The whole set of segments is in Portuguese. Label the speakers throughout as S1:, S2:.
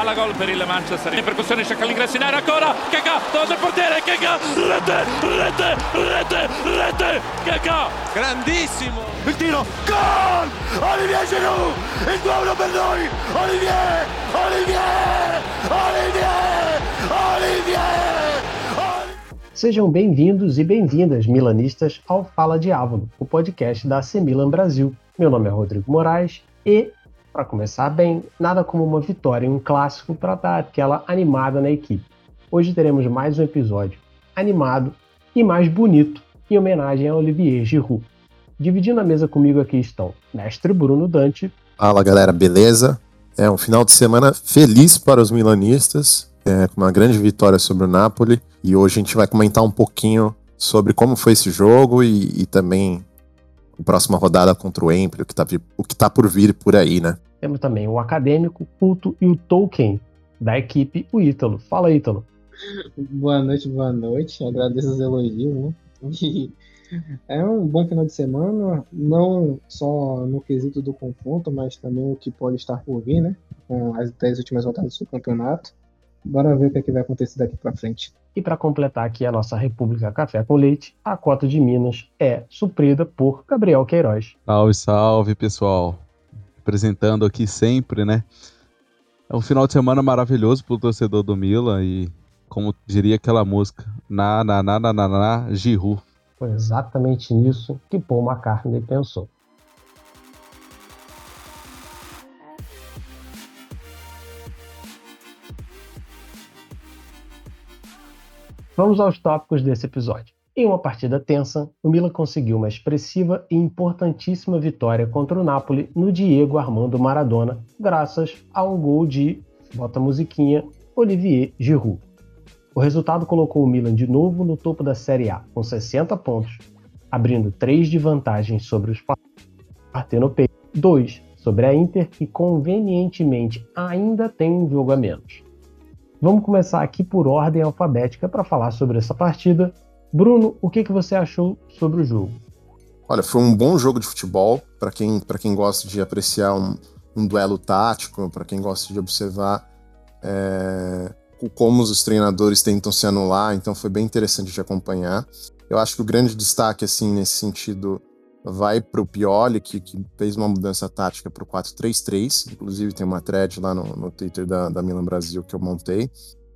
S1: Palla gol per il Manchester. In percussione cerca l'ingresso in area ancora. Kaká davanti al portiere. Kaká rete, rete, rete, rete. Kaká grandissimo.
S2: Il tiro, gol! Olivier Giroud, il 2-1 per noi. Olivier, Olivier, Olivier, Olivier.
S3: Sejam bem-vindos e bem-vindas, milanistas, ao Fala Diabo, o podcast da AC Milan Brasil. Meu nome é Rodrigo Moraes e para começar bem, nada como uma vitória em um clássico para dar aquela animada na equipe. Hoje teremos mais um episódio animado e mais bonito em homenagem a Olivier Giroud. Dividindo a mesa comigo aqui estão Mestre Bruno Dante.
S4: Fala galera, beleza? É um final de semana feliz para os milanistas, é, com uma grande vitória sobre o Napoli. E hoje a gente vai comentar um pouquinho sobre como foi esse jogo e, e também próxima rodada contra o Empoli, o que, tá, o que tá por vir por aí, né?
S3: Temos também o acadêmico, culto e o Tolkien da equipe, o Ítalo. Fala, Ítalo.
S5: Boa noite, boa noite. Agradeço os elogios, né? E é um bom final de semana, não só no quesito do confronto, mas também o que pode estar por vir, né? Com as 10 últimas rodadas do campeonato. Bora ver o que, é que vai acontecer daqui para frente.
S3: E para completar aqui a nossa República Café com Leite, a cota de Minas é suprida por Gabriel Queiroz.
S6: Salve, salve, pessoal. Apresentando aqui sempre, né? É um final de semana maravilhoso para o torcedor do Mila e, como diria aquela música, na, na, na, na, na, na, Giru.
S3: Foi exatamente nisso que Paul McCartney pensou. Vamos aos tópicos desse episódio. Em uma partida tensa, o Milan conseguiu uma expressiva e importantíssima vitória contra o Napoli no Diego Armando Maradona, graças ao gol de, bota a musiquinha, Olivier Giroud. O resultado colocou o Milan de novo no topo da Série A, com 60 pontos, abrindo 3 de vantagem sobre os Partenopei, 2 sobre a Inter, que convenientemente ainda tem um jogo a menos. Vamos começar aqui por ordem alfabética para falar sobre essa partida. Bruno, o que, que você achou sobre o jogo?
S4: Olha, foi um bom jogo de futebol para quem, quem gosta de apreciar um, um duelo tático, para quem gosta de observar é, como os treinadores tentam se anular, então foi bem interessante de acompanhar. Eu acho que o grande destaque, assim, nesse sentido, vai para o Pioli, que, que, fez uma mudança tática para o 4-3-3. Inclusive, tem uma thread lá no, no Twitter da, da Milan Brasil que eu montei,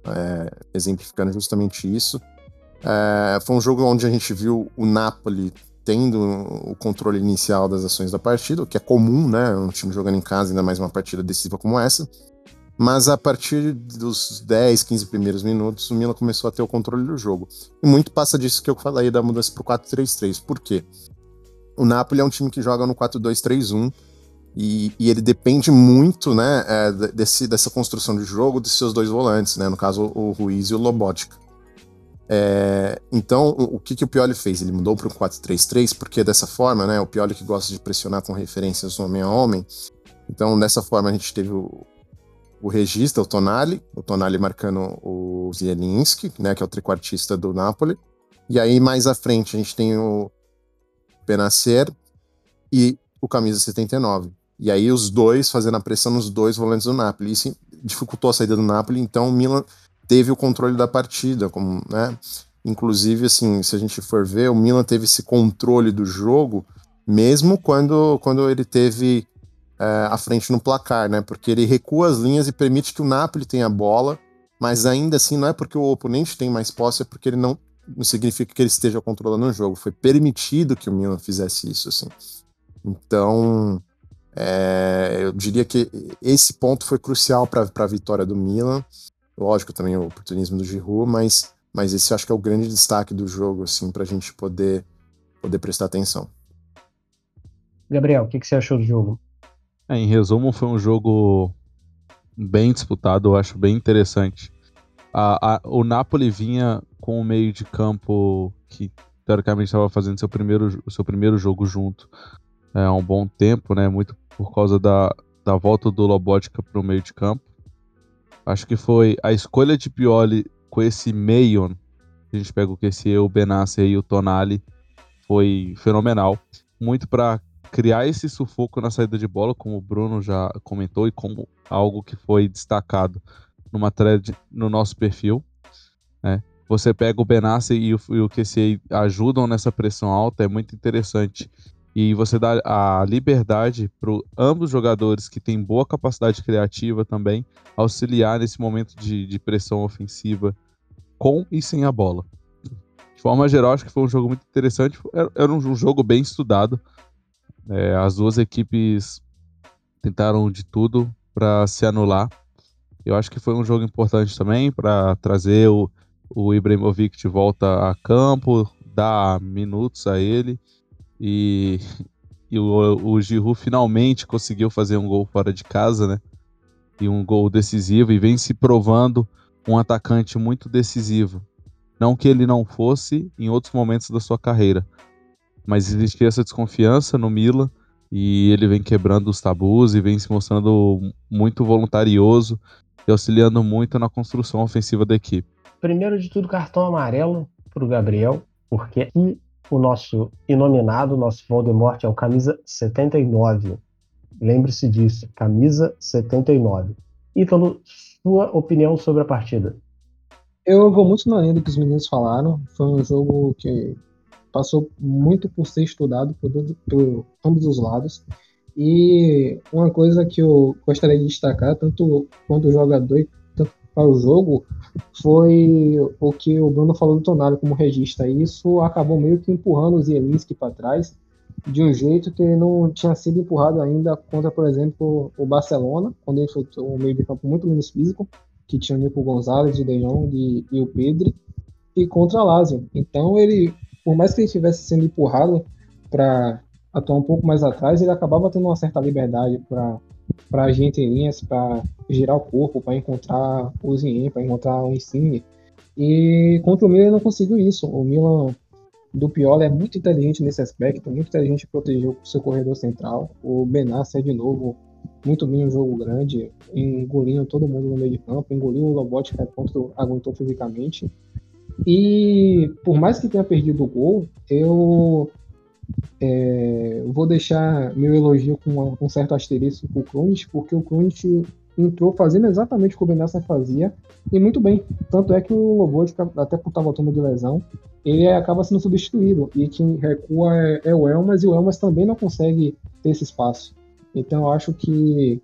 S4: é, exemplificando justamente isso. É, foi um jogo onde a gente viu o Napoli tendo o controle inicial das ações da partida, o que é comum, né? Um time jogando em casa, ainda mais uma partida decisiva como essa. Mas a partir dos 10, 15 primeiros minutos, o Milan começou a ter o controle do jogo. E muito passa disso que eu falei da mudança para o 4-3-3. Por quê? O Napoli é um time que joga no 4-2-3-1 e, e, ele depende muito, né, é, desse, dessa construção de jogo dos seus dois volantes, né, no caso o Ruiz e o Lobotka. É, então, o, o, que, que o Pioli fez? Ele mudou para o 4-3-3 porque dessa forma, né, o Pioli que gosta de pressionar com referências homem a homem. Então, dessa forma, a gente teve o, o regista, o Tonali, o Tonali marcando o Zielinski, né, que é o trequartista do Napoli. E aí, mais à frente, a gente tem o, Benacer e o camisa 79. E aí os dois fazendo a pressão nos dois volantes do Napoli. Isso dificultou a saída do Napoli, então o Milan teve o controle da partida, como, né? Inclusive, assim, se a gente for ver, o Milan teve esse controle do jogo mesmo quando, quando ele teve é, a frente no placar, né? Porque ele recua as linhas e permite que o Napoli tenha a bola, mas ainda assim não é porque o oponente tem mais posse, é porque ele não não significa que ele esteja controlando o jogo. Foi permitido que o Milan fizesse isso, assim. Então, é, eu diria que esse ponto foi crucial para a vitória do Milan. Lógico, também o oportunismo do Giroud, mas, mas esse acho que é o grande destaque do jogo, assim, para a gente poder, poder prestar atenção.
S3: Gabriel, o que, que você achou do jogo?
S6: É, em resumo, foi um jogo bem disputado, eu acho bem interessante. A, a, o Napoli vinha com o meio de campo que teoricamente estava fazendo seu primeiro, seu primeiro jogo junto é, há um bom tempo, né? Muito por causa da, da volta do Lobotka para o meio de campo. Acho que foi a escolha de Pioli com esse meio, a gente pega o que esse o Benassi e o Tonali, foi fenomenal. Muito para criar esse sufoco na saída de bola, como o Bruno já comentou, e como algo que foi destacado numa thread no nosso perfil. Né? Você pega o Benassi e o, e o ajudam nessa pressão alta, é muito interessante. E você dá a liberdade para ambos jogadores que têm boa capacidade criativa também auxiliar nesse momento de, de pressão ofensiva com e sem a bola. De forma geral, acho que foi um jogo muito interessante. Era, era um jogo bem estudado. É, as duas equipes tentaram de tudo para se anular. Eu acho que foi um jogo importante também para trazer o, o Ibrahimovic de volta a campo, dar minutos a ele. E, e o, o Giroud finalmente conseguiu fazer um gol fora de casa, né? E um gol decisivo e vem se provando um atacante muito decisivo. Não que ele não fosse em outros momentos da sua carreira, mas existia essa desconfiança no Milan e ele vem quebrando os tabus e vem se mostrando muito voluntarioso e auxiliando muito na construção ofensiva da equipe.
S3: Primeiro de tudo, cartão amarelo para o Gabriel, porque aqui o nosso inominado, nosso Voldemort, é o camisa 79. Lembre-se disso, camisa 79. Ítalo, sua opinião sobre a partida?
S5: Eu vou muito na linha do que os meninos falaram. Foi um jogo que passou muito por ser estudado por, por ambos os lados. E uma coisa que eu gostaria de destacar, tanto quanto jogador tanto para o jogo, foi o que o Bruno falou do Tonali como regista. Isso acabou meio que empurrando o Zielinski para trás de um jeito que não tinha sido empurrado ainda contra, por exemplo, o Barcelona, quando ele foi um meio de campo muito menos físico, que tinha o Nico Gonzalez, o De Jong e, e o Pedri, e contra a Lazio. Então ele, por mais que ele estivesse sendo empurrado para atuar um pouco mais atrás, ele acabava tendo uma certa liberdade para para linhas, para girar o corpo, para encontrar o Zien, para encontrar o Insigne. E contra o Milan ele não conseguiu isso. O Milan do Pioli é muito inteligente nesse aspecto, muito inteligente proteger o seu corredor central. O Benassi é de novo muito bem um jogo grande, engolindo todo mundo no meio de campo, engoliu o Lobotka quanto aguentou fisicamente. E por mais que tenha perdido o gol, eu é, vou deixar meu elogio com um certo asterisco para o Krunic, porque o Krunic entrou fazendo exatamente o que o Benassa fazia, e muito bem. Tanto é que o Lobotka, até por estar voltando de lesão, ele acaba sendo substituído. E quem recua é, é o Elmas, e o Elmas também não consegue ter esse espaço. Então eu acho que,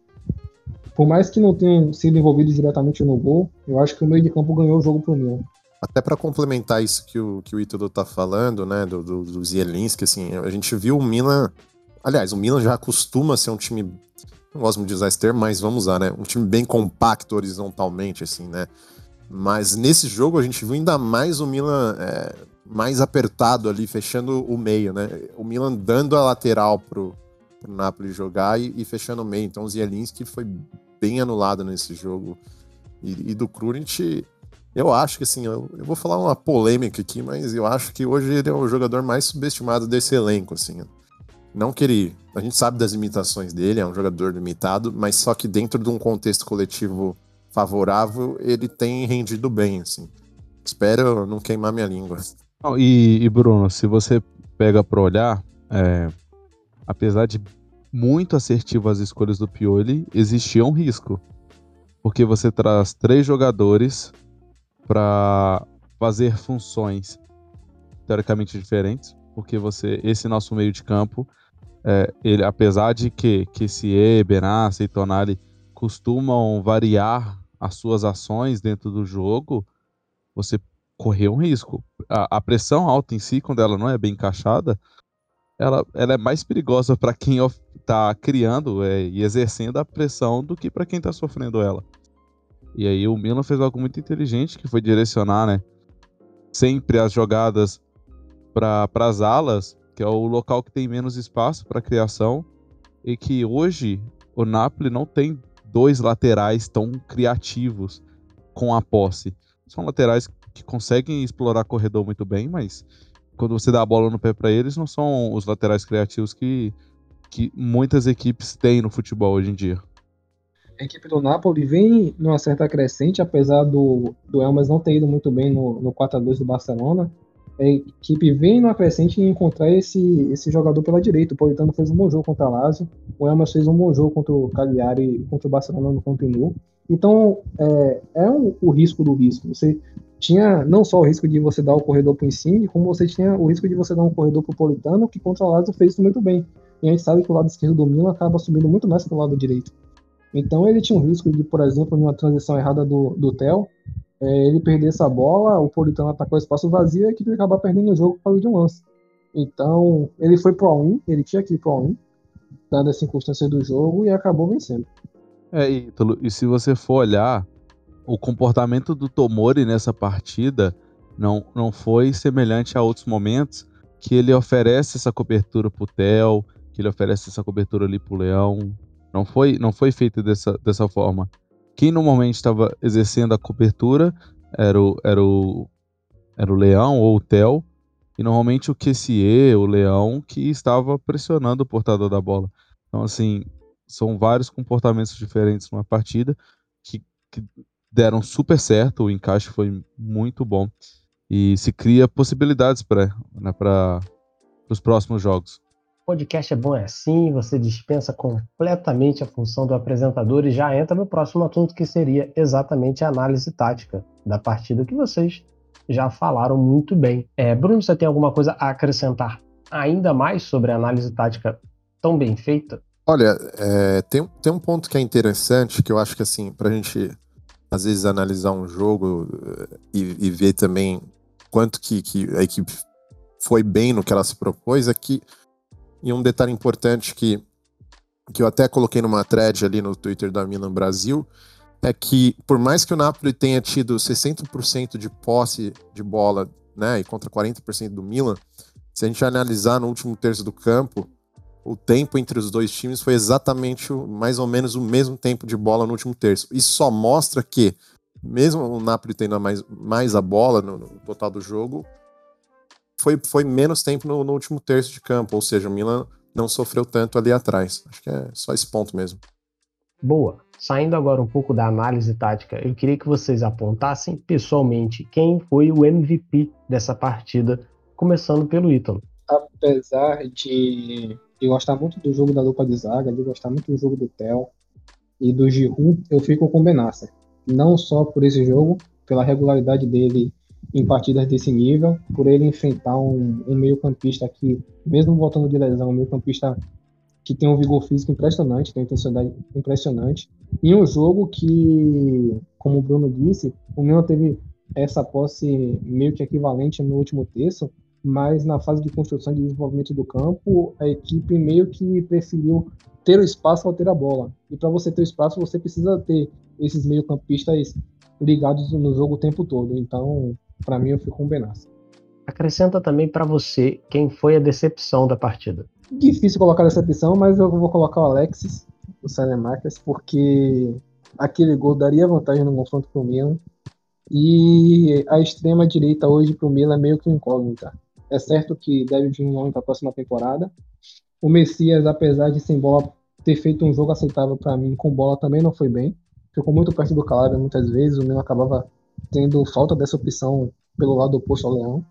S5: por mais que não tenham sido envolvidos diretamente no gol, eu acho que o meio de campo ganhou o jogo pro Milan.
S4: Até para complementar isso que o, que o Ítalo tá falando, né, do, do, do Zielinski, assim, a gente viu o Milan. Aliás, o Milan já costuma ser um time. Não gosto muito de usar esse termo, mas vamos usar, né? Um time bem compacto horizontalmente, assim, né? Mas nesse jogo a gente viu ainda mais o Milan é, mais apertado ali, fechando o meio, né? O Milan dando a lateral pro, pro Napoli jogar e, e fechando o meio. Então o Zielinski foi bem anulado nesse jogo. E, e do Krunic, eu acho que assim, eu, eu, vou falar uma polêmica aqui, mas eu acho que hoje ele é o jogador mais subestimado desse elenco, assim. Não que ele. A gente sabe das limitações dele, é um jogador limitado, mas só que dentro de um contexto coletivo favorável, ele tem rendido bem, assim. Espero não queimar minha língua.
S6: E, e Bruno, se você pega para olhar, é, apesar de muito assertivo as escolhas do Pioli, existia um risco. Porque você traz três jogadores para fazer funções teoricamente diferentes, porque você esse nosso meio de campo, é, ele apesar de que se Benassa e Tonali costumam variar as suas ações dentro do jogo, você correu um risco. A, a, pressão alta em si, quando ela não é bem encaixada, ela, ela é mais perigosa para quem está criando é, e exercendo a pressão do que para quem está sofrendo ela. E aí o Milan fez algo muito inteligente, que foi direcionar, né, sempre as jogadas para as alas, que é o local que tem menos espaço para criação, e que hoje o Napoli não tem dois laterais tão criativos com a posse. São laterais que conseguem explorar corredor muito bem, mas quando você dá a bola no pé para eles, não são os laterais criativos que, que muitas equipes têm no futebol hoje em dia
S5: a equipe do Napoli vem numa certa crescente, apesar do, do Elmas não ter ido muito bem no, no 4x2 do Barcelona. a equipe vem na crescente e encontrar esse, esse jogador pela direita. O Politano fez um bom jogo contra a Lazio, o Elmas fez um bom jogo contra o Cagliari e contra o Barcelona no Camp Nou. Então, é, é um, o risco do risco. Você tinha não só o risco de você dar o corredor para o Insigne, como você tinha o risco de você dar um corredor para o Politano, que contra a Lazio fez isso muito bem. E a gente sabe que o lado esquerdo do Milan acaba subindo muito mais que o lado direito. Então ele tinha um risco de, por exemplo, numa transição errada do, do Theo, é, ele perder essa bola, o Politano atacou o espaço vazio e a equipe acabar perdendo o jogo por causa de um lance. Então, ele foi pro 1, ele tinha que ir pro 1, dada as circunstâncias do jogo, e acabou vencendo.
S6: É, Ítalo, e se você for olhar, o comportamento do Tomori nessa partida não, não foi semelhante a outros momentos que ele oferece essa cobertura pro Theo, que ele oferece essa cobertura ali pro Leão. Não foi, não foi feito dessa, dessa forma. Quem normalmente estava exercendo a cobertura era o, era o, era o Leão ou o Theo, e normalmente o QCE, o Leão, que estava pressionando o portador da bola. Então, assim, são vários comportamentos diferentes numa partida que, que deram super certo, o encaixe foi muito bom e se cria possibilidades para né, os próximos jogos
S3: podcast é bom é assim, você dispensa completamente a função do apresentador e já entra no próximo assunto que seria exatamente a análise tática da partida que vocês já falaram muito bem. É, Bruno, você tem alguma coisa a acrescentar ainda mais sobre a análise tática tão bem feita?
S4: Olha, é, tem, tem um ponto que é interessante que eu acho que assim, para a gente às vezes analisar um jogo eh, e, e ver também quanto que, que a equipe foi bem no que ela se propôs, é que e um detalhe importante que, que eu até coloquei numa thread ali no Twitter da Milan Brasil é que, por mais que o Napoli tenha tido 60% de posse de bola, né, e contra 40% do Milan, se a gente analisar no último terço do campo, o tempo entre os dois times foi exatamente o, mais ou menos o mesmo tempo de bola no último terço. Isso só mostra que, mesmo o Napoli tendo mais, mais a bola no, no total do jogo, foi, foi menos tempo no, no, último terço de campo, ou seja, o Milan não sofreu tanto ali atrás. Acho que é só esse ponto mesmo.
S3: Boa. Saindo agora um pouco da análise tática, eu queria que vocês apontassem pessoalmente quem foi o MVP dessa partida, começando pelo Ítalo.
S5: Apesar de eu gostar muito do jogo da dupla de zaga, de gostar muito do jogo do Theo e do Giroud, eu fico com o Benassa. Não só por esse jogo, pela regularidade dele em partidas desse nível, por ele enfrentar um, um meio-campista que, mesmo voltando de lesão, um meio-campista que tem um vigor físico impressionante, tem uma intensidade impressionante, em um jogo que, como o Bruno disse, o Milan teve essa posse meio que equivalente no último terço, mas na fase de construção e desenvolvimento do campo, a equipe meio que preferiu ter o espaço ao ter a bola. E para você ter o espaço, você precisa ter esses meio-campistas ligados no jogo o tempo todo. Então, para mim, eu fico com o Benassa.
S3: Acrescenta também para você quem foi a decepção da partida.
S5: Difícil colocar decepção, mas eu vou colocar o Alexis, o Sanemarcas, porque aquele gol daria vantagem no confronto pro Milan. E a extrema direita hoje pro Milan é meio que incógnita. É certo que deve vir um nome para a próxima temporada. O Messias, apesar de sem bola ter feito um jogo aceitável para mim, com bola também não foi bem. Ficou muito perto do Calabria muitas vezes, o Milan acabava tendo falta dessa opção pelo lado oposto ao Leão.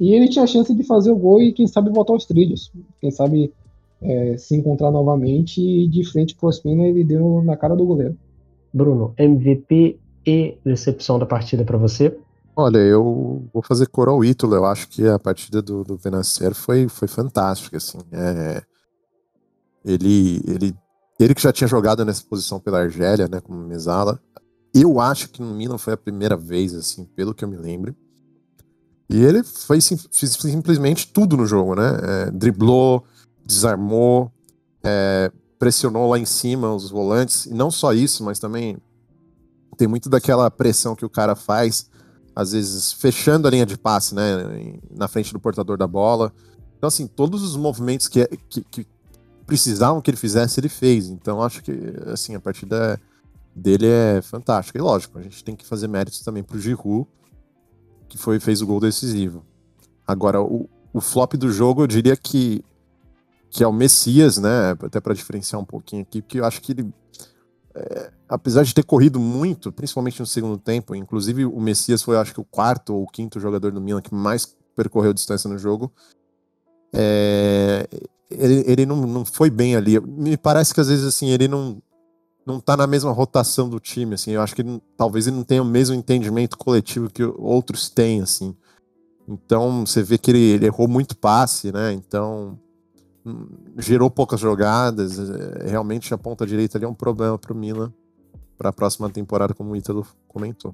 S5: E ele tinha a chance de fazer o gol e, quem sabe, voltar aos trilhos. Quem sabe é, se encontrar novamente e de frente pro Ospina ele deu na cara do goleiro.
S3: Bruno, MVP e decepção da partida para você?
S4: Olha, eu vou fazer cor ao Ítalo. Eu acho que a partida do, do Benacer foi, foi fantástica. Assim. É, ele, ele, ele que já tinha jogado nessa posição pela Argélia, né, como mesala, eu acho que no Milan foi a primeira vez, assim, pelo que eu me lembro. E ele foi sim, fez simplesmente tudo no jogo, né? É, driblou, desarmou, é, pressionou lá em cima os volantes. E não só isso, mas também tem muito daquela pressão que o cara faz, às vezes fechando a linha de passe, né? Na frente do portador da bola. Então, assim, todos os movimentos que, que, que precisavam que ele fizesse, ele fez. Então, acho que, assim, a partida dele é fantástico. E lógico, a gente tem que fazer méritos também pro Giroud, que foi, fez o gol decisivo. Agora, o, o flop do jogo, eu diria que, que é o Messias, né? Até para diferenciar um pouquinho aqui, porque eu acho que ele, é, apesar de ter corrido muito, principalmente no segundo tempo, inclusive o Messias foi, acho que, o quarto ou quinto jogador do Milan que mais percorreu distância no jogo. É, ele, ele não, não foi bem ali. Me parece que às vezes assim, ele não, não tá na mesma rotação do time, assim. Eu acho que talvez ele não tenha o mesmo entendimento coletivo que outros têm, assim. Então, você vê que ele, ele errou muito passe, né? Então, hum, gerou poucas jogadas. É, realmente a ponta direita ali é um problema para o Milan para a próxima temporada, como o Ítalo comentou.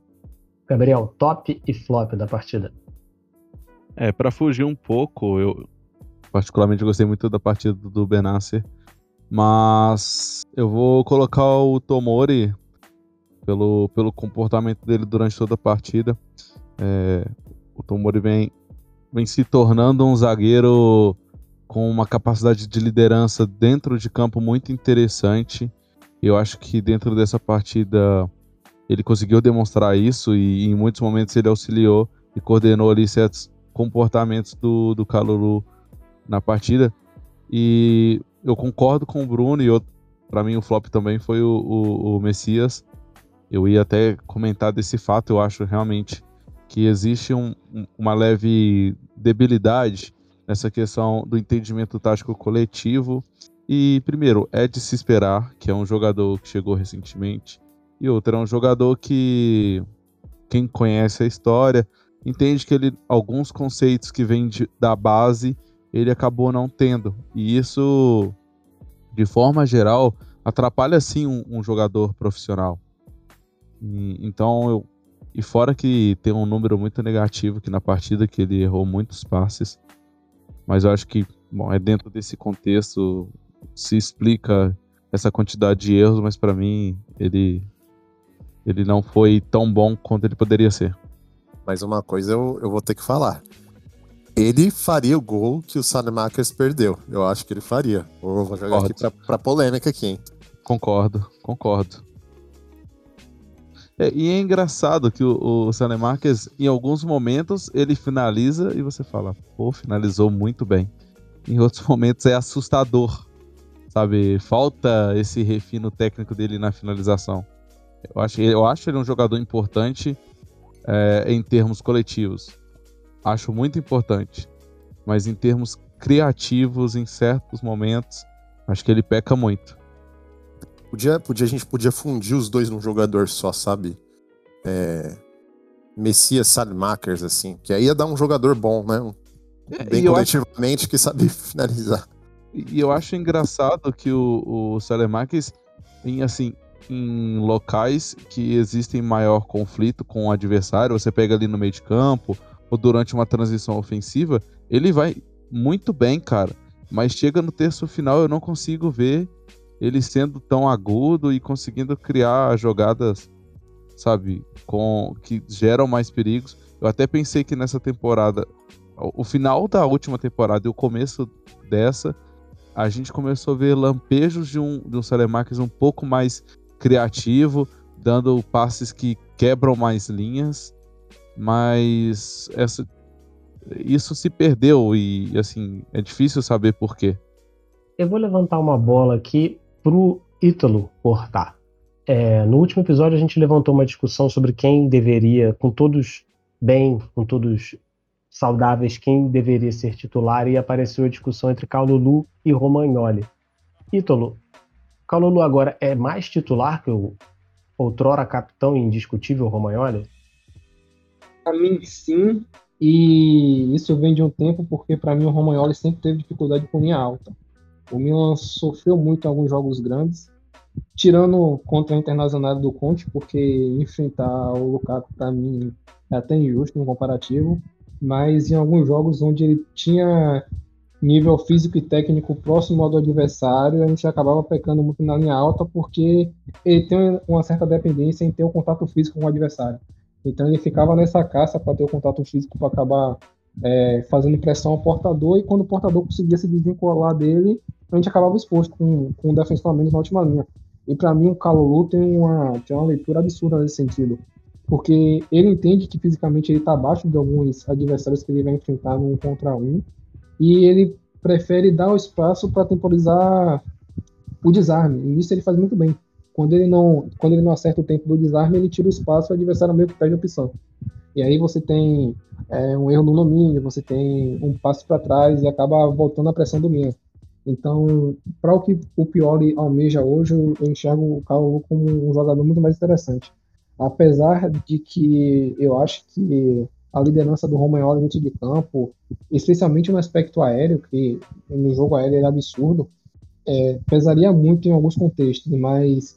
S3: Gabriel, top e flop da partida.
S6: É, para fugir um pouco, eu particularmente gostei muito da partida do Benasser, mas eu vou colocar o Tomori pelo, pelo comportamento dele durante toda a partida. É, o Tomori vem, vem se tornando um zagueiro com uma capacidade de liderança dentro de campo muito interessante. Eu acho que dentro dessa partida ele conseguiu demonstrar isso e em muitos momentos ele auxiliou e coordenou ali certos comportamentos do, do Calulu na partida. E eu concordo com o Bruno e para mim o flop também foi o, o, o Messias. Eu ia até comentar desse fato, eu acho realmente que existe um, uma leve debilidade nessa questão do entendimento tático coletivo. E, primeiro, é de se esperar que é um jogador que chegou recentemente. E outro, é um jogador que quem conhece a história entende que ele alguns conceitos que vêm da base ele acabou não tendo. E isso, de forma geral, atrapalha sim um, um jogador profissional. E, então eu e fora que tem um número muito negativo aqui na partida, que ele errou muitos passes. Mas eu acho que, bom, é dentro desse contexto se explica essa quantidade de erros, mas para mim ele ele não foi tão bom quanto ele poderia ser.
S4: Mas uma coisa eu, eu vou ter que falar. Ele faria o gol que o Sanemakers perdeu. Eu acho que ele faria. vou jogar concordo. aqui pra, pra polêmica aqui, hein?
S6: Concordo, concordo. É, e é engraçado que o, o Sanemarques, em alguns momentos, ele finaliza e você fala, pô, finalizou muito bem. Em outros momentos é assustador, sabe? Falta esse refino técnico dele na finalização. Eu acho, eu acho ele um jogador importante é, em termos coletivos. Acho muito importante. Mas em termos criativos, em certos momentos, acho que ele peca muito.
S4: Podia, podia, a gente podia fundir os dois num jogador só, sabe? É, Messias Salmakers, assim. Que aí ia dar um jogador bom, né? É, Bem coletivamente acho... que sabe finalizar.
S6: E eu acho engraçado que o, o Salemakers, em assim, em locais que existem maior conflito com o adversário, você pega ali no meio de campo ou durante uma transição ofensiva, ele vai muito bem, cara. Mas chega no terço final eu não consigo ver ele sendo tão agudo e conseguindo criar jogadas, sabe, com que geram mais perigos. Eu até pensei que nessa temporada, o final da última temporada e o começo dessa, a gente começou a ver lampejos de um, de um um pouco mais criativo, dando passes que quebram mais linhas, mas essa, isso se perdeu e assim é difícil saber por quê.
S3: Eu vou levantar uma bola aqui pro Ítalo cortar. É, no último episódio a gente levantou uma discussão sobre quem deveria, com todos bem, com todos saudáveis, quem deveria ser titular e apareceu a discussão entre Calulu e Romagnoli. Ítalo, Calulu agora é mais titular que o outrora capitão indiscutível Romagnoli?
S5: Para mim, sim. E isso vem de um tempo porque, para mim, o Romagnoli sempre teve dificuldade com linha alta. O Milan sofreu muito em alguns jogos grandes, tirando contra a Internacional do Conte, porque enfrentar o Lukaku para mim é até injusto no comparativo, mas em alguns jogos onde ele tinha nível físico e técnico próximo ao do adversário, a gente acabava pecando muito na linha alta porque ele tem uma certa dependência em ter o contato físico com o adversário. Então ele ficava nessa caça para ter o contato físico para acabar é, fazendo pressão ao portador e quando o portador conseguia se desvincular dele, a gente acabava exposto com, com um defensor menos na última linha. E para mim o Calulu tem uma, tem uma leitura absurda nesse sentido. Porque ele entende que fisicamente ele está abaixo de alguns adversários que ele vai enfrentar no um contra um. E ele prefere dar o espaço para temporizar o desarme. E isso ele faz muito bem. Quando ele não, quando ele não acerta o tempo do desarme, ele tira o espaço e o adversário meio que perde a opção. E aí você tem é, um erro no domínio, você tem um passo para trás e acaba voltando a pressão do Milan. Então, para o que o Pioli almeja hoje, eu enxergo o Calvo como um jogador muito mais interessante. Apesar de que eu acho que a liderança do Romagnoli dentro de campo, especialmente no aspecto aéreo, que no jogo aéreo é absurdo, é, pesaria muito em alguns contextos, mas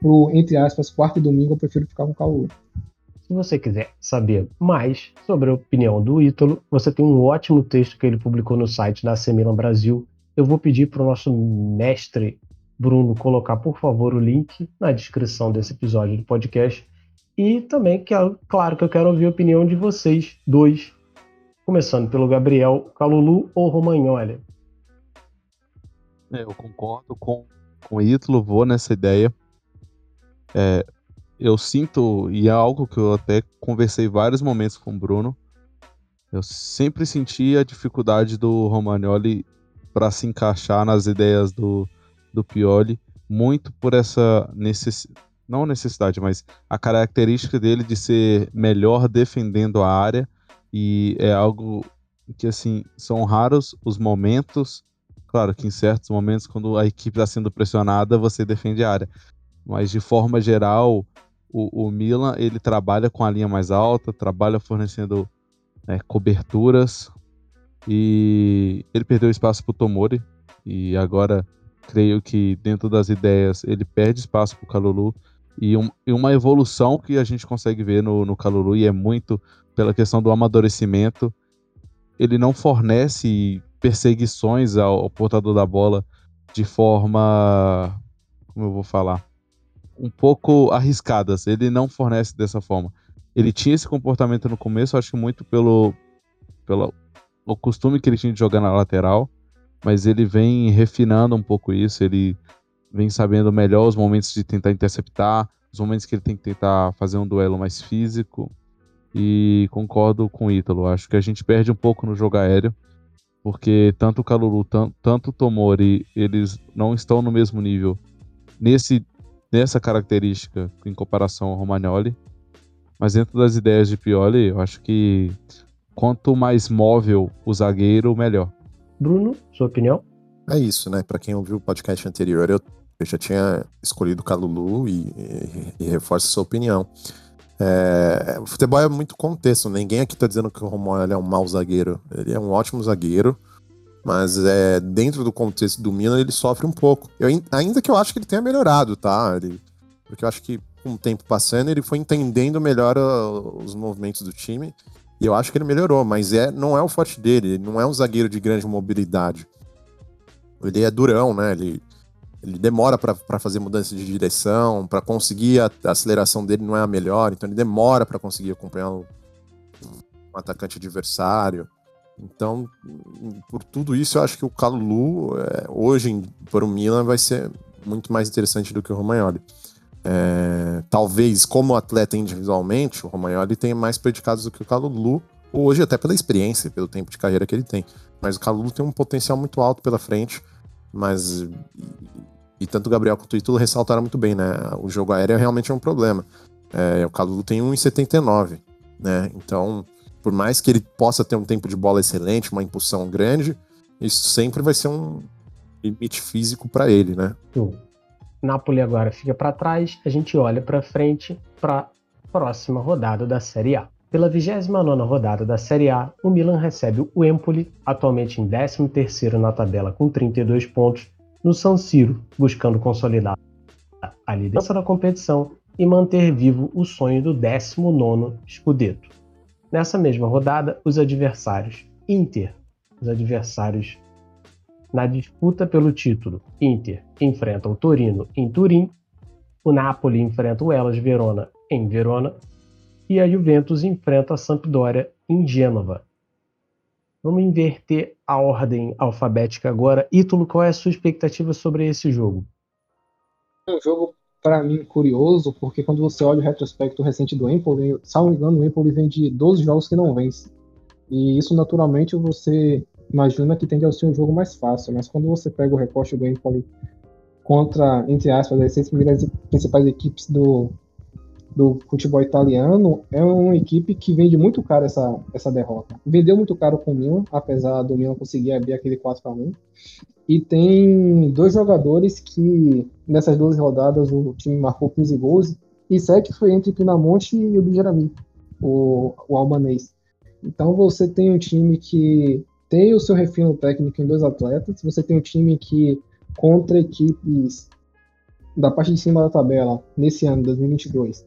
S5: pro, entre aspas, quarto e domingo eu prefiro ficar com o Calvo.
S3: Se você quiser saber mais sobre a opinião do Ítalo, você tem um ótimo texto que ele publicou no site da Semilan Brasil, eu vou pedir para o nosso mestre Bruno colocar, por favor, o link na descrição desse episódio do podcast. E também, que, claro, que eu quero ouvir a opinião de vocês dois, começando pelo Gabriel Calulu ou Romagnoli.
S6: É, eu concordo com, com o Ítalo, vou nessa ideia. É, eu sinto, e é algo que eu até conversei vários momentos com o Bruno, eu sempre senti a dificuldade do Romagnoli para se encaixar nas ideias do, do Pioli, muito por essa necessidade, não necessidade, mas a característica dele de ser melhor defendendo a área, e é algo que, assim, são raros os momentos, claro que em certos momentos, quando a equipe está sendo pressionada, você defende a área, mas de forma geral, o, o Milan, ele trabalha com a linha mais alta, trabalha fornecendo né, coberturas, e ele perdeu espaço para o Tomori. E agora creio que dentro das ideias ele perde espaço para o Calulu. E, um, e, uma evolução que a gente consegue ver no, no Calulu, e é muito pela questão do amadurecimento. Ele não fornece perseguições ao, ao portador da bola de forma. Como eu vou falar? Um pouco arriscadas. Ele não fornece dessa forma. Ele tinha esse comportamento no começo, acho que muito pelo, pelo, o costume que ele tinha de jogar na lateral, mas ele vem refinando um pouco isso, ele vem sabendo melhor os momentos de tentar interceptar, os momentos que ele tem que tentar fazer um duelo mais físico. E concordo com o Ítalo, acho que a gente perde um pouco no jogo aéreo, porque tanto o Calulu, tanto o Tomori, eles não estão no mesmo nível nesse, nessa característica em comparação ao Romagnoli. Mas dentro das ideias de Pioli, eu acho que quanto mais móvel o zagueiro, melhor.
S3: Bruno, sua opinião?
S4: É isso, né? Para quem ouviu o podcast anterior, eu, eu já tinha escolhido o Calulu e, e, e reforço sua opinião. É, o futebol é muito contexto. Ninguém aqui tá dizendo que o Romário é um mau zagueiro. Ele é um ótimo zagueiro, mas é, dentro do contexto do Milan ele sofre um pouco. Eu, ainda que eu acho que ele tenha melhorado, tá? Ele, porque eu acho que com o tempo passando ele foi entendendo melhor uh, os movimentos do time e eu acho que ele melhorou, mas é, não é o forte dele. Ele não é um zagueiro de grande mobilidade. Ele é durão, né? Ele, ele demora para fazer mudança de direção, para conseguir a, a, aceleração dele não é a melhor, então ele demora para conseguir acompanhar um, um, atacante adversário. Então, por tudo isso, eu acho que o Calulu, é, hoje, para o Milan, vai ser muito mais interessante do que o Romagnoli. É, talvez, como atleta individualmente, o Romagnoli tenha mais predicados do que o Calulu, hoje até pela experiência, pelo tempo de carreira que ele tem. Mas o Calulu tem um potencial muito alto pela frente, mas... E, tanto o Gabriel quanto o Ítalo ressaltaram muito bem, né? O jogo aéreo realmente é um problema. É, o Calulu tem 1,79, né? Então, por mais que ele possa ter um tempo de bola excelente, uma impulsão grande, isso sempre vai ser um limite físico para ele, né?
S3: Napoli agora fica para trás, a gente olha para frente para próxima rodada da Série A. Pela 29 rodada da Série A, o Milan recebe o Empoli, atualmente em 13º na tabela com 32 pontos, no San Siro, buscando consolidar a liderança da competição e manter vivo o sonho do 19º Scudetto. Nessa mesma rodada, os adversários Inter, os adversários na disputa pelo título, Inter enfrenta o Torino em Turim, o Napoli enfrenta o Hellas Verona em Verona e a Juventus enfrenta a Sampdoria em Gênova. Vamos inverter a ordem alfabética agora. Ítalo, qual é a sua expectativa sobre esse jogo?
S5: Um jogo, para mim, curioso, porque quando você olha o retrospecto recente do Empoli, salvo engano, o Empoli vem de 12 jogos que não vence. E isso, naturalmente, você imagina que tende a ser um jogo mais fácil, mas quando você pega o recorte do Empoli contra, entre aspas, as seis principais equipes do, do futebol italiano, é uma equipe que vende muito caro essa, essa derrota. Vendeu muito caro com o Milan, apesar do Milan conseguir abrir aquele 4 x 1 E tem dois jogadores que, nessas duas rodadas, o time marcou 15 gols, e sete foi entre Pinamonte e o Bijirami, o, o albanês. Então você tem um time que tem o seu refino técnico em dois atletas, você tem um time que, contra equipes da parte de cima da tabela, nesse ano, 2022,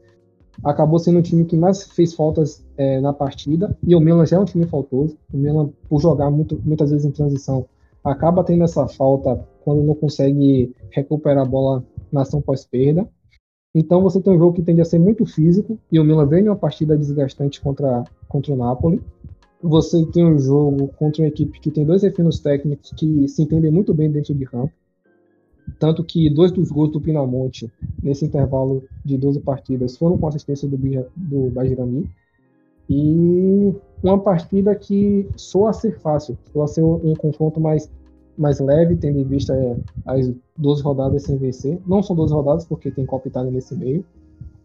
S5: acabou sendo o time que mais fez faltas é, na partida, e o Milan já é um time faltoso. O Milan, por jogar muito, muitas vezes em transição, acaba tendo essa falta quando não consegue recuperar a bola na ação pós-perda. Então você tem um jogo que tende a ser muito físico, e o Milan vem em uma partida desgastante contra, contra o Napoli. Você tem um jogo contra uma equipe que tem dois refinos técnicos que se entendem muito bem dentro de campo. Tanto que dois dos gols do Pinamonte, nesse intervalo de 12 partidas, foram com assistência do, do Bajirami. E uma partida que soa ser fácil, soa ser um, um confronto mais, mais leve, tendo em vista é, as 12 rodadas sem vencer. Não são 12 rodadas, porque tem Copa Itália nesse meio,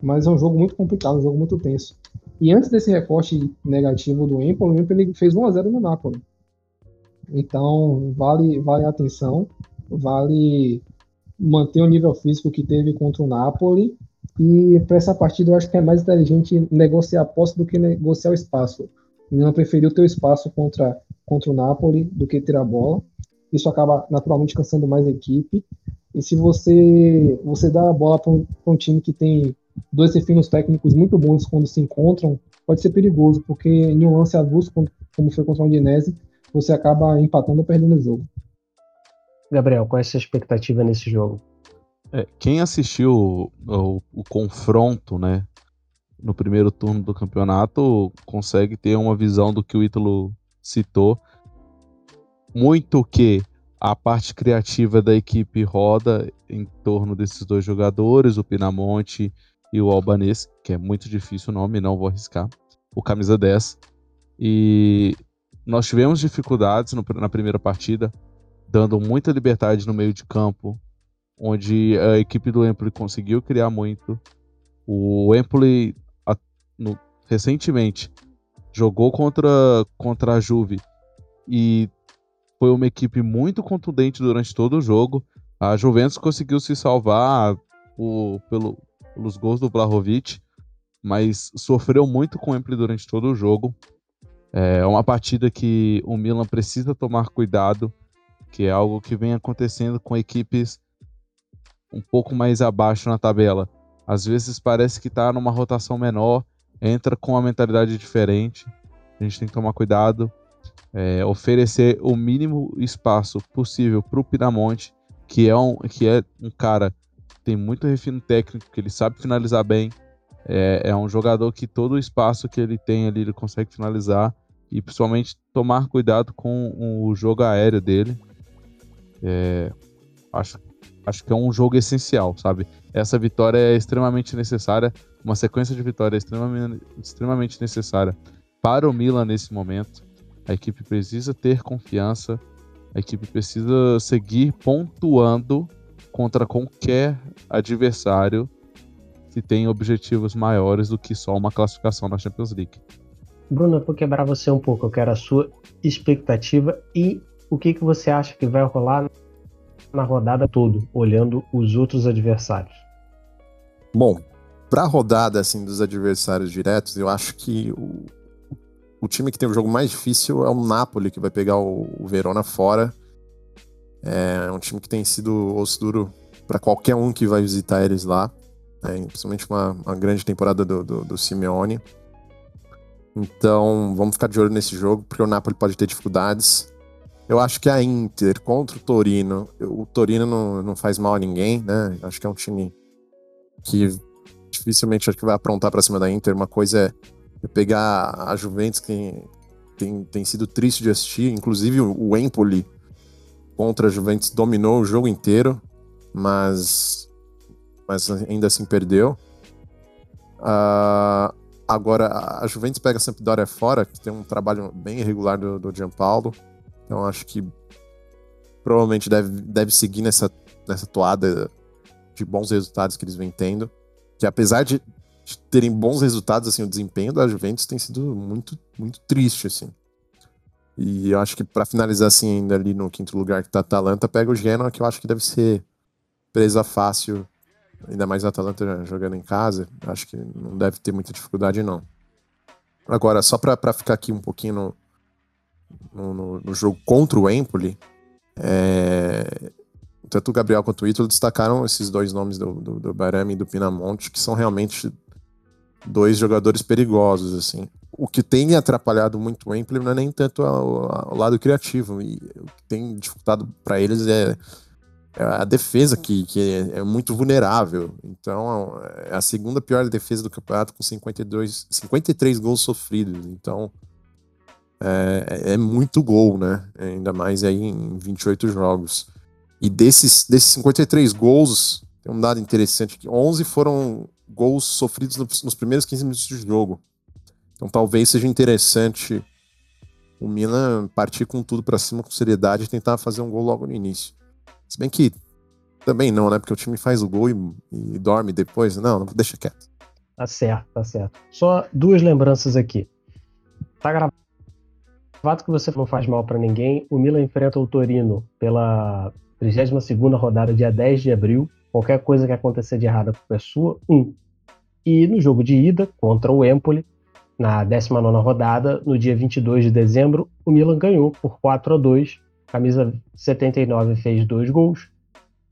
S5: mas é um jogo muito complicado, um jogo muito tenso. E antes desse recorte negativo do Empoli, o Empoli fez 1 a 0 no Napoli. Então, vale, vale a atenção, vale manter o nível físico que teve contra o Napoli. E para essa partida eu acho que é mais inteligente negociar a posse do que negociar o espaço. O Milan preferiu ter o espaço contra, contra o Napoli do que ter a bola. Isso acaba naturalmente cansando mais a equipe. E se você você dá a bola para um, um, time que tem dois refinos técnicos muito bons quando se encontram, pode ser perigoso, porque em um lance avulso, como foi contra o Udinese, você acaba empatando ou perdendo o jogo.
S3: Gabriel, qual é a sua expectativa nesse jogo?
S6: É, quem assistiu o, o, o, confronto, né, no primeiro turno do campeonato, consegue ter uma visão do que o Ítalo citou. Muito que a parte criativa da equipe roda em torno desses dois jogadores, o Pinamonte e o Albanês, que é muito difícil o nome, não vou arriscar. O camisa 10. E nós tivemos dificuldades no, na primeira partida dando muita liberdade no meio de campo, onde a equipe do Empoli conseguiu criar muito. O Empoli no, recentemente jogou contra, contra a Juve e foi uma equipe muito contundente durante todo o jogo. A Juventus conseguiu se salvar pelo, pelos gols do Vlahovic, mas sofreu muito com o Empoli durante todo o jogo. É uma partida que o Milan precisa tomar cuidado que é algo que vem acontecendo com equipes um pouco mais abaixo na tabela. Às vezes parece que está numa rotação menor, entra com uma mentalidade diferente. A gente tem que tomar cuidado, é, oferecer o mínimo espaço possível para o Pinamonte, que é um, que é um cara que tem muito refino técnico, que ele sabe finalizar bem. É, é um jogador que todo o espaço que ele tem ali ele consegue finalizar e principalmente tomar cuidado com o jogo aéreo dele. É, acho, acho que é um jogo essencial, sabe? Essa vitória é extremamente necessária, uma sequência de vitórias é extremamente, extremamente necessária para o Milan nesse momento. A equipe precisa ter confiança, a equipe precisa seguir pontuando contra qualquer adversário que tem objetivos maiores do que só uma classificação na Champions League.
S3: Bruno, eu vou quebrar você um pouco. Eu quero a sua expectativa e o que, que você acha que vai rolar na rodada todo, olhando os outros adversários?
S4: Bom, para a rodada assim dos adversários diretos, eu acho que o, o time que tem o jogo mais difícil é o Napoli, que vai pegar o, o Verona fora. É um time que tem sido osso duro para qualquer um que vai visitar eles lá. É, principalmente uma, uma grande temporada do, do, do Simeone. Então, vamos ficar de olho nesse jogo, porque o Napoli pode ter dificuldades. Eu acho que a Inter contra o Torino, o Torino não, não faz mal a ninguém, né? Acho que é um time que dificilmente acho que vai aprontar para cima da Inter. Uma coisa é pegar a Juventus, que tem, tem sido triste de assistir, inclusive o Empoli contra a Juventus dominou o jogo inteiro, mas, mas ainda assim perdeu. Uh, agora, a Juventus pega a Sampdoria fora, que tem um trabalho bem irregular do, do Gianpaolo. Então acho que provavelmente deve, deve seguir nessa, nessa toada de bons resultados que eles vêm tendo. Que apesar de de terem bons resultados, assim, o desempenho da Juventus tem sido muito, muito triste, assim. E eu acho que para finalizar assim, ainda ali no quinto lugar que tá a Atalanta, pega o Genoa, que eu acho que deve ser presa fácil, ainda mais a Atalanta jogando em casa, acho que não deve ter muita dificuldade não. Agora, só para ficar aqui um pouquinho no, no, no, jogo contra o Empoli, é, tanto o Gabriel quanto o Ítalo destacaram esses dois nomes do, do, do Barami e do Pinamonte, que são realmente dois jogadores perigosos, assim. O que tem atrapalhado muito o Empoli não é nem tanto o lado criativo, e o que tem dificultado para eles é, é, a defesa, que, que é, é, muito vulnerável. Então, é a segunda pior defesa do campeonato, com 52, 53 gols sofridos. Então, é, é muito gol, né? Ainda mais aí em 28 jogos. E desses, desses 53 gols, tem um dado interessante que 11 foram gols sofridos nos primeiros 15 minutos de jogo. Então talvez seja interessante o Milan partir com tudo para cima com seriedade e tentar fazer um gol logo no início. Se bem que também não, né? Porque o time faz o gol e, e dorme depois. Não, não deixa quieto.
S3: Tá certo, tá certo. Só duas lembranças aqui. Tá gravado que você não faz mal para ninguém. O Milan enfrenta o Torino pela 32 rodada, dia 10 de abril. Qualquer coisa que acontecer de errada é sua. Um. E no jogo de ida contra o Empoli, na 19 rodada, no dia 22 de dezembro, o Milan ganhou por 4 a 2. Camisa 79 fez dois gols,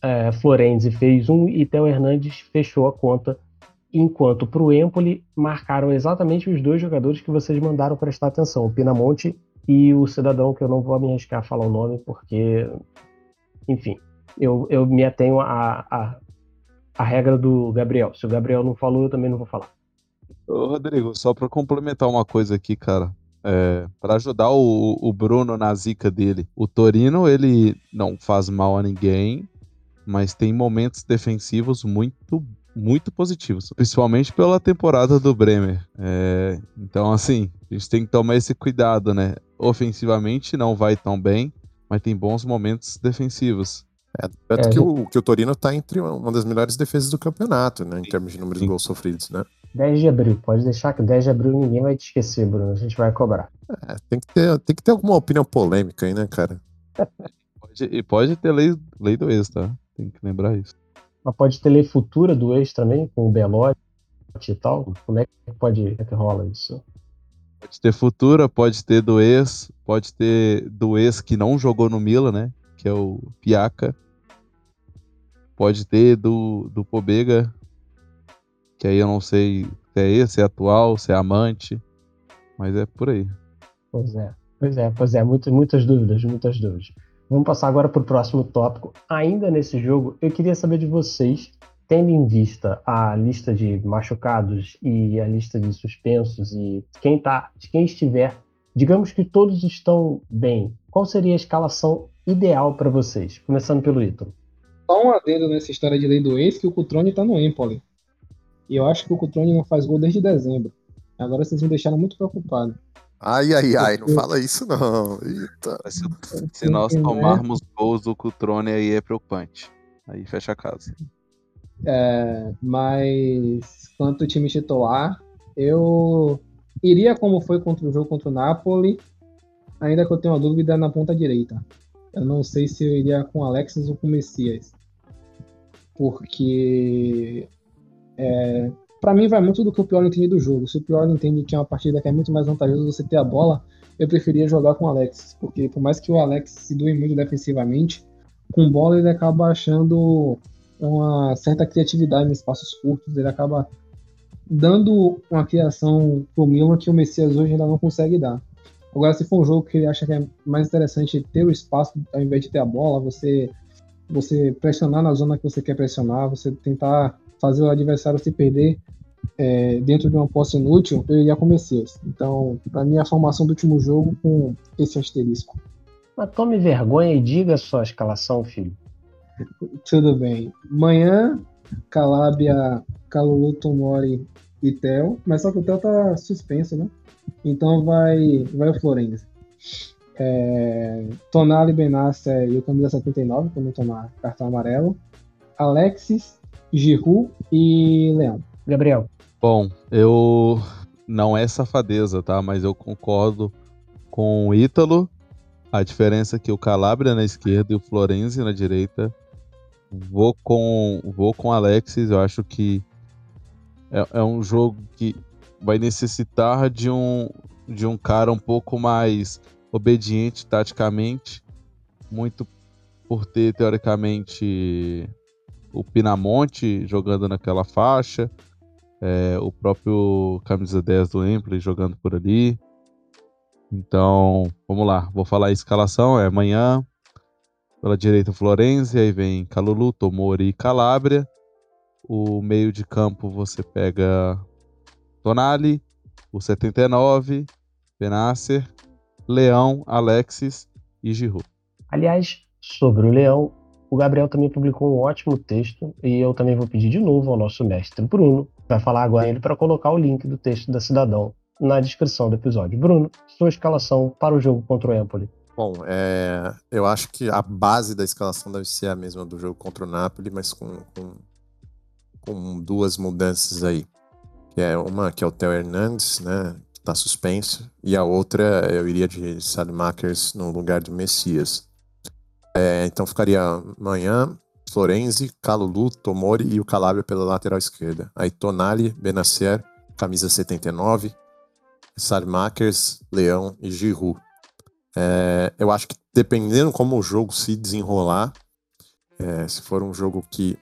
S3: é, Florenzi fez um e Theo Hernandes fechou a conta. Enquanto para o Empoli marcaram exatamente os dois jogadores que vocês mandaram prestar atenção, o Pinamonte e o cidadão que eu não vou me arriscar a falar o nome porque, enfim, eu, eu me atenho a, a, a regra do Gabriel. Se o Gabriel não falou, eu também não vou falar.
S6: Ô, Rodrigo, só para complementar uma coisa aqui, cara. É, para ajudar o, o Bruno na zica dele. O Torino, ele não faz mal a ninguém, mas tem momentos defensivos muito, muito positivos. Principalmente pela temporada do Bremer. É, então, assim, a gente tem que tomar esse cuidado, né? Ofensivamente não vai tão bem, mas tem bons momentos defensivos.
S4: É, tanto é, que, o, que o Torino tá entre uma das melhores defesas do campeonato, né? Em termos de número de gols sofridos, né?
S3: 10 de abril, pode deixar que 10 de abril ninguém vai te esquecer, Bruno. A gente vai cobrar.
S4: É, tem que ter, tem que ter alguma opinião polêmica aí, né, cara?
S6: pode, e pode ter lei, lei do ex, tá? Tem que lembrar isso.
S3: Mas pode ter lei futura do ex também, com o Belote e tal? Como é que pode é que rola isso?
S6: Pode ter futura, pode ter do ex, pode ter do ex que não jogou no Mila, né? Que é o Piaca. Pode ter do, do Pobega, que aí eu não sei se é esse, se é atual, se é amante, mas é por aí.
S3: Pois é, pois é, pois é, muitas, muitas dúvidas, muitas dúvidas. Vamos passar agora para o próximo tópico. Ainda nesse jogo, eu queria saber de vocês, tendo em vista a lista de machucados e a lista de suspensos e quem tá, quem estiver, digamos que todos estão bem, qual seria a escalação ideal para vocês? Começando pelo Ítalo.
S5: Só um adendo nessa história de lei do ex, que o Cutrone está no Empoli. E eu acho que o Cutrone não faz gol desde dezembro. Agora vocês me deixaram muito preocupado.
S4: Ai, ai, ai, não fala isso não. Eita.
S6: Se, se nós tomarmos gols do Cutrone aí é preocupante. Aí fecha a casa.
S5: É, mas quanto ao time titular, eu iria como foi contra o jogo contra o Napoli, ainda que eu tenho uma dúvida na ponta direita. Eu não sei se eu iria com Alexis ou com Messias. Porque é, para mim vai muito do que o Pior entende do jogo. Se o Pior entende que é uma partida que é muito mais vantajosa você ter a bola, eu preferia jogar com o Alexis. Porque por mais que o Alexis se doe muito defensivamente, com bola ele acaba achando uma certa criatividade em espaços curtos, ele acaba dando uma criação pro Milan que o Messias hoje ainda não consegue dar. Agora, se for um jogo que ele acha que é mais interessante ter o espaço ao invés de ter a bola, você, você pressionar na zona que você quer pressionar, você tentar fazer o adversário se perder é, dentro de uma posse inútil, eu iria com Messias. Então, para mim, a formação do último jogo com esse asterisco.
S3: Mas tome vergonha e diga a sua escalação, filho.
S5: Tudo bem. Manhã, Calabria, Calulu, Tomori e Theo. Mas só que o Theo tá suspenso, né? Então vai, vai o Florenzi. É, Tonali, Benassi e o camisa 79, para não tomar cartão amarelo. Alexis, Giroud e Leão.
S3: Gabriel.
S6: Bom, eu não é safadeza, tá? Mas eu concordo com o Ítalo. A diferença é que o Calabria na esquerda e o Florenzi na direita. Vou com vou com Alexis. Eu acho que é, é um jogo que vai necessitar de um de um cara um pouco mais obediente taticamente, muito por ter teoricamente o Pinamonte jogando naquela faixa, é, o próprio camisa 10 do Empoli jogando por ali. Então, vamos lá, vou falar a escalação, é amanhã, pela direita Florenzi, aí vem Calulu, Tomori e Calabria. O meio de campo você pega Tonali, o 79, Benasser, Leão, Alexis e Giroud.
S3: Aliás, sobre o Leão, o Gabriel também publicou um ótimo texto e eu também vou pedir de novo ao nosso mestre Bruno, vai falar agora ele para colocar o link do texto da Cidadão na descrição do episódio. Bruno, sua escalação para o jogo contra o Empoli.
S4: Bom, é, eu acho que a base da escalação deve ser a mesma do jogo contra o Napoli, mas com, com, com duas mudanças aí. Que é uma que é o Theo Hernandes, né? Que tá suspenso, e a outra eu iria de Sadmakers no lugar do Messias. É, então ficaria amanhã Florenzi, Calulu, Tomori e o Calabria pela lateral esquerda. Aí Tonali, Benacer, camisa 79, Sarmakers, Leão e Giroud. É, eu acho que dependendo como o jogo se desenrolar, é, se for um jogo que.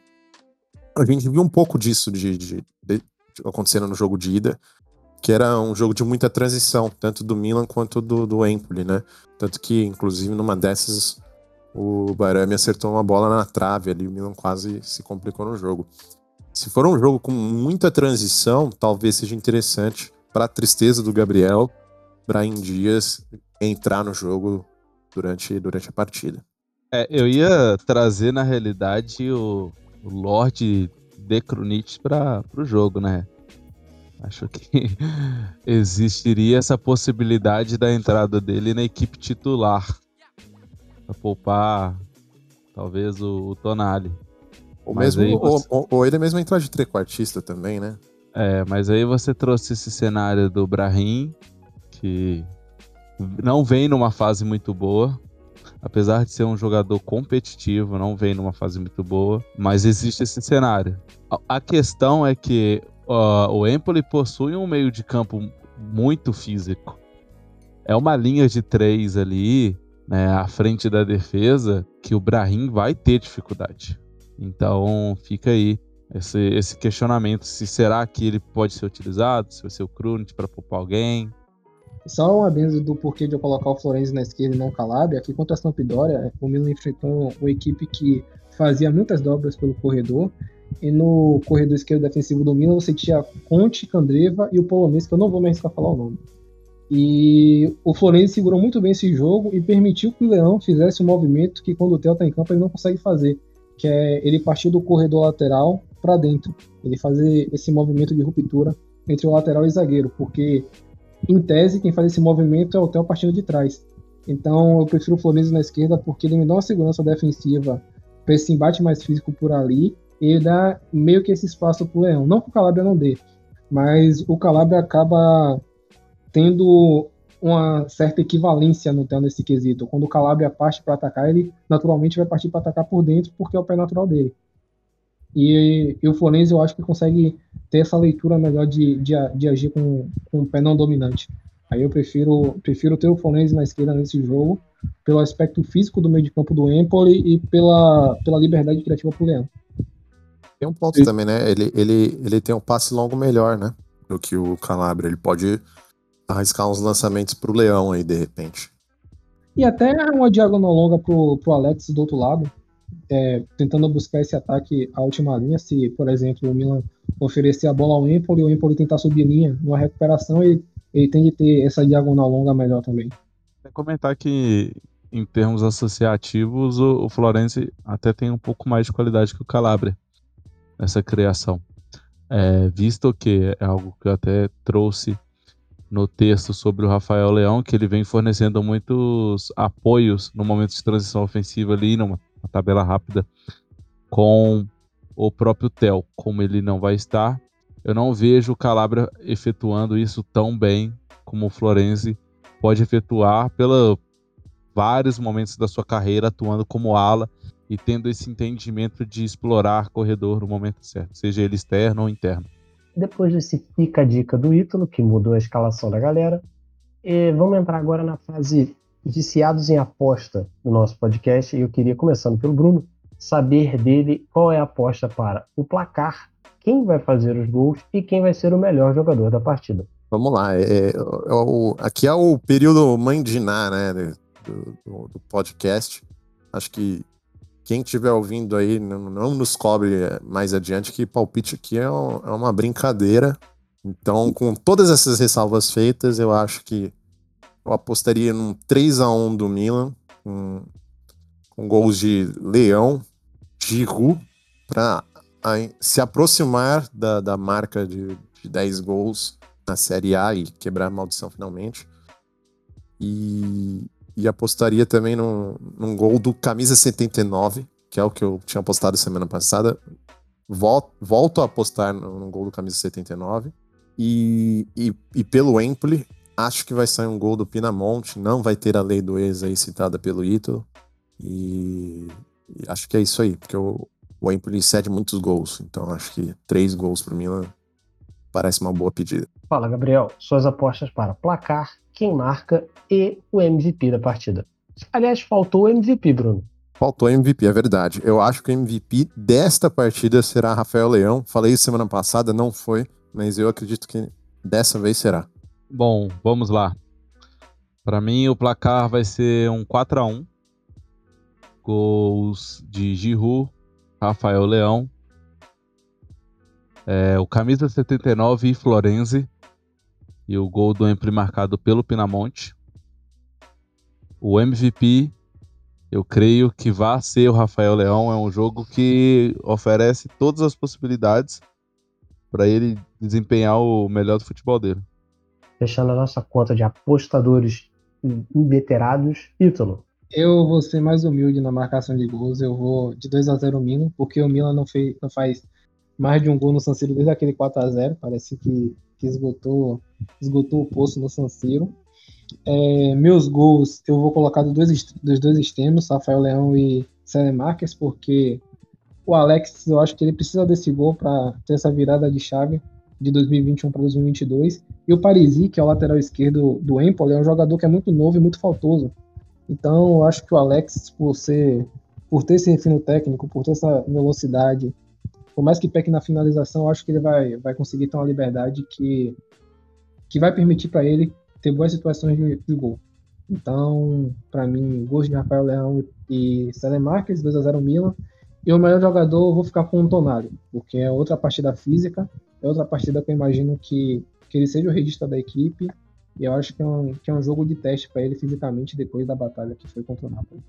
S4: A gente viu um pouco disso de, de, de, acontecendo no jogo de ida, que era um jogo de muita transição, tanto do Milan quanto do, do Empoli, né? Tanto que, inclusive, numa dessas o Barami acertou uma bola na trave ali, o Milan quase se complicou no jogo. Se for um jogo com muita transição, talvez seja interessante para a tristeza do Gabriel, Brian Dias entrar no jogo durante, durante a partida.
S6: É, eu ia trazer na realidade o, o Lorde de Krunic para o jogo, né? Acho que existiria essa possibilidade da entrada dele na equipe titular pra poupar talvez o, o Tonali.
S4: Ou, mesmo, você... ou, ou, ele mesmo entrar de trequartista também, né?
S6: É, mas aí você trouxe esse cenário do Brahim, que não vem numa fase muito boa. Apesar de ser um jogador competitivo, não vem numa fase muito boa. Mas existe esse cenário. A questão é que uh, o Empoli possui um meio de campo muito físico. É uma linha de três ali né, à frente da defesa, que o Brahim vai ter dificuldade. Então fica aí esse, esse questionamento: se será que ele pode ser utilizado, se vai ser o Krunic para poupar alguém.
S5: Só um adendo do porquê de eu colocar o Florenzi na esquerda e não o Calabria. Aqui contra a Sampdoria, o Milan enfrentou uma equipe que fazia muitas dobras pelo corredor. E no corredor esquerdo defensivo do Milan você tinha Conte, Candreva e o polonês, que eu não vou mais arriscar falar o nome. E o Florenzi segurou muito bem esse jogo e permitiu que o Leão fizesse um movimento que quando o Theo está em campo ele não consegue fazer, que é ele partir do corredor lateral para dentro, ele fazer esse movimento de ruptura entre o lateral e o zagueiro, porque em tese quem faz esse movimento é o Theo partindo de trás. Então eu prefiro o Florenzi na esquerda porque ele me dá uma segurança defensiva para esse embate mais físico por ali e ele dá meio que esse espaço para o Leão. Não que o Calabria não dê, mas o Calabria acaba tendo uma certa equivalência no Theo nesse quesito. Quando o Calabria parte para atacar, ele naturalmente vai partir para atacar por dentro, porque é o pé natural dele. E, e o Florenzi eu acho que consegue ter essa leitura melhor de, de, de agir com, com o pé não dominante. Aí eu prefiro, prefiro ter o Florenzi na esquerda nesse jogo, pelo aspecto físico do meio de campo do Empoli e pela, pela liberdade criativa pro Leão.
S4: Tem um ponto também, né? Ele, ele, ele tem um passe longo melhor, né? Do que o Calabria. Ele pode arriscar uns lançamentos pro Leão aí, de repente.
S5: E até uma diagonal longa pro, pro Alex do outro lado, é, tentando buscar esse ataque à última linha. Se, por exemplo, o Milan oferecer a bola ao Empoli, o Empoli tentar subir linha numa recuperação, ele, ele tem de ter essa diagonal longa melhor também.
S6: Vou comentar que, em termos associativos, o, o Florenzi até tem um pouco mais de qualidade que o Calabria nessa criação. É, visto que é algo que eu até trouxe no texto sobre o Rafael Leão, que ele vem fornecendo muitos apoios no momento de transição ofensiva ali, numa tabela rápida, com o próprio Tel, como ele não vai estar, eu não vejo o Calabria efetuando isso tão bem como o Florenzi pode efetuar pela vários momentos da sua carreira atuando como ala e tendo esse entendimento de explorar corredor no momento certo, seja ele externo ou interno.
S3: Depois desse fica a dica do Ítalo, que mudou a escalação da galera, vamos entrar agora na fase viciados em aposta do nosso podcast. E eu queria, começando pelo Bruno, saber dele qual é a aposta para o placar, quem vai fazer os gols e quem vai ser o melhor jogador da partida.
S4: Vamos lá, é, é, o, aqui é o período Ná, né, do, do, do, podcast. Acho que quem estiver ouvindo aí não, não, nos cobre mais adiante que palpite aqui é, um, é uma brincadeira. Então, com todas essas ressalvas feitas, eu acho que eu apostaria num 3 a 1 do Milan, com, com gols de Leão, Giroud, para se aproximar da, da marca de, de 10 gols na Série A e quebrar a maldição finalmente. E, e apostaria também num, num gol do Camisa 79, que é o que eu tinha apostado semana passada. Volto, volto a apostar no gol do Camisa 79. E, e, e pelo Empoli, acho que vai sair um gol do Pinamonte. Não vai ter a lei do ex aí citada pelo Ítalo. E, e acho que é isso aí, porque o, o Empoli cede muitos gols. Então acho que três gols para mim parece uma boa pedida.
S3: Fala, Gabriel. Suas apostas para placar, quem marca e o MVP da partida. Aliás, faltou o MVP, Bruno.
S4: Faltou o MVP, é verdade. Eu acho que o MVP desta partida será Rafael Leão. Falei isso semana passada, não foi, mas eu acredito que dessa vez será.
S6: Bom, vamos lá. Para mim, o placar vai ser um 4 a 1 Gols de Giroud, Rafael Leão, é, o camisa 79 e Florenzi. E o gol do Empre marcado pelo Pinamonte. O MVP, eu creio que vai ser o Rafael Leão. É um jogo que oferece todas as possibilidades para ele desempenhar o melhor do futebol dele.
S3: Fechando a nossa conta de apostadores inveterados, Ítalo.
S5: Eu vou ser mais humilde na marcação de gols. Eu vou de 2 a 0 o Milan, porque o Milan não, fez, não faz mais de um gol no San Siro desde aquele 4 a 0 Parece que, que esgotou, esgotou o poço no San Siro. É, meus gols eu vou colocar dos dois, dos dois extremos, Rafael Leão e Célio Marques, porque o Alex, eu acho que ele precisa desse gol para ter essa virada de chave de 2021 para 2022. E o Parisi, que é o lateral esquerdo do Empoli, é um jogador que é muito novo e muito faltoso. Então, eu acho que o Alex, por ser por ter esse refino técnico, por ter essa velocidade por mais que peque na finalização, eu acho que ele vai, vai conseguir ter uma liberdade que, que vai permitir para ele ter boas situações de, de gol. Então, para mim, gols de Rafael Leão e Célio Marques, 2x0 Milan. E o melhor jogador, vou ficar com o Tonali, porque é outra partida física, é outra partida que eu imagino que, que ele seja o registro da equipe. E eu acho que é um, que é um jogo de teste para ele fisicamente depois da batalha que foi contra o Napoli.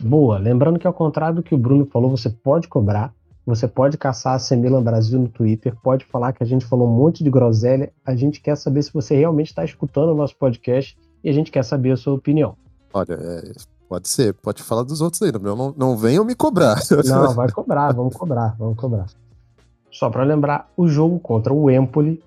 S3: Boa. Lembrando que ao contrário do que o Bruno falou, você pode cobrar. Você pode caçar a Semilan Brasil no Twitter, pode falar que a gente falou um monte de groselha. A gente quer saber se você realmente está escutando o nosso podcast e a gente quer saber a sua opinião.
S4: Olha, é, pode ser, pode falar dos outros aí, não, não venham me cobrar.
S3: Não, vai cobrar, vamos cobrar, vamos cobrar. Só para lembrar, o jogo contra o Empoli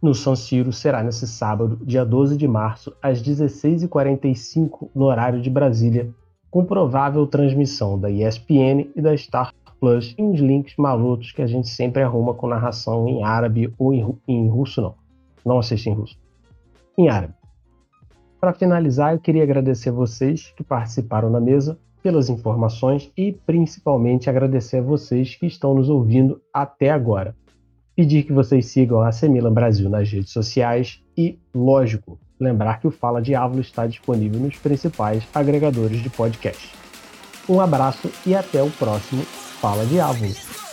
S3: no San Siro será nesse sábado, dia 12 de março, às 16h45 no horário de Brasília, com provável transmissão da ESPN e da Star Plus e uns links malucos que a gente sempre arruma com narração em árabe ou em, em russo, não. Não assiste em russo. Em árabe. Para finalizar, eu queria agradecer a vocês que participaram na mesa pelas informações e principalmente agradecer a vocês que estão nos ouvindo até agora. Pedir que vocês sigam a Semilan Brasil nas redes sociais e, lógico, lembrar que o Fala Diabo está disponível nos principais agregadores de podcast. Um abraço e até o próximo Fala Árvore.